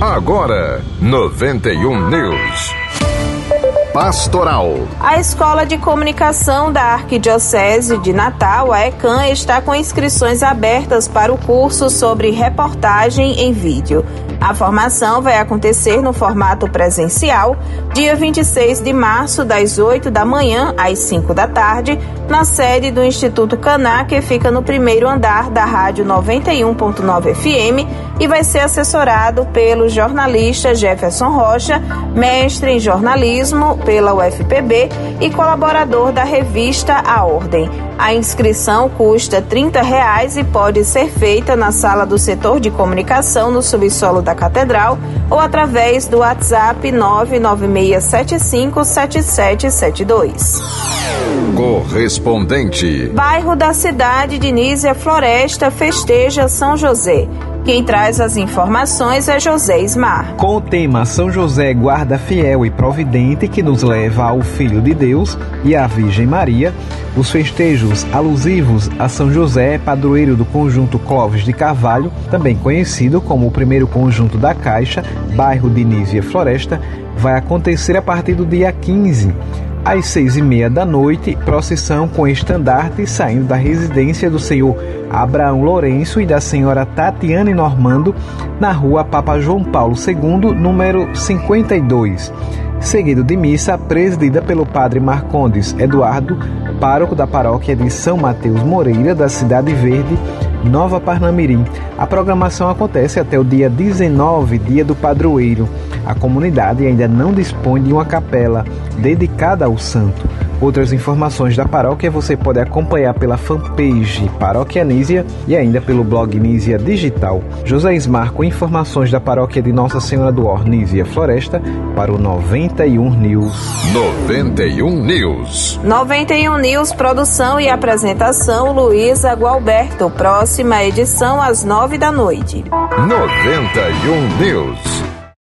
Agora, 91 News. Pastoral. A Escola de Comunicação da Arquidiocese de Natal, a ECAM, está com inscrições abertas para o curso sobre reportagem em vídeo. A formação vai acontecer no formato presencial, dia 26 de março, das 8 da manhã às 5 da tarde, na sede do Instituto Caná, que fica no primeiro andar da Rádio 91.9 FM e vai ser assessorado pelo jornalista Jefferson Rocha, mestre em jornalismo pela UFPB e colaborador da revista A Ordem. A inscrição custa 30 reais e pode ser feita na sala do setor de comunicação no subsolo da Catedral ou através do WhatsApp 996757772. Correspondente. Bairro da cidade de Nízia Floresta festeja São José. Quem traz as informações é José Ismar. Com o tema São José guarda fiel e providente que nos leva ao Filho de Deus e à Virgem Maria, os festejos alusivos a São José, padroeiro do conjunto Clóvis de Carvalho, também conhecido como o primeiro conjunto da Caixa, bairro de Nízia Floresta, vai acontecer a partir do dia 15 às seis e meia da noite, procissão com estandarte saindo da residência do senhor Abraão Lourenço e da senhora Tatiane Normando, na rua Papa João Paulo II, número 52. Seguido de missa presidida pelo padre Marcondes Eduardo, pároco da paróquia de São Mateus Moreira, da Cidade Verde, Nova Parnamirim. A programação acontece até o dia 19, dia do padroeiro. A comunidade ainda não dispõe de uma capela dedicada ao santo. Outras informações da paróquia você pode acompanhar pela fanpage Paróquia Nísia e ainda pelo blog Nísia Digital. José Ismar com informações da paróquia de Nossa Senhora do Or, Nísia Floresta, para o 91 News. 91 News. 91 News, produção e apresentação Luísa Gualberto. Próxima edição às nove da noite. 91 News.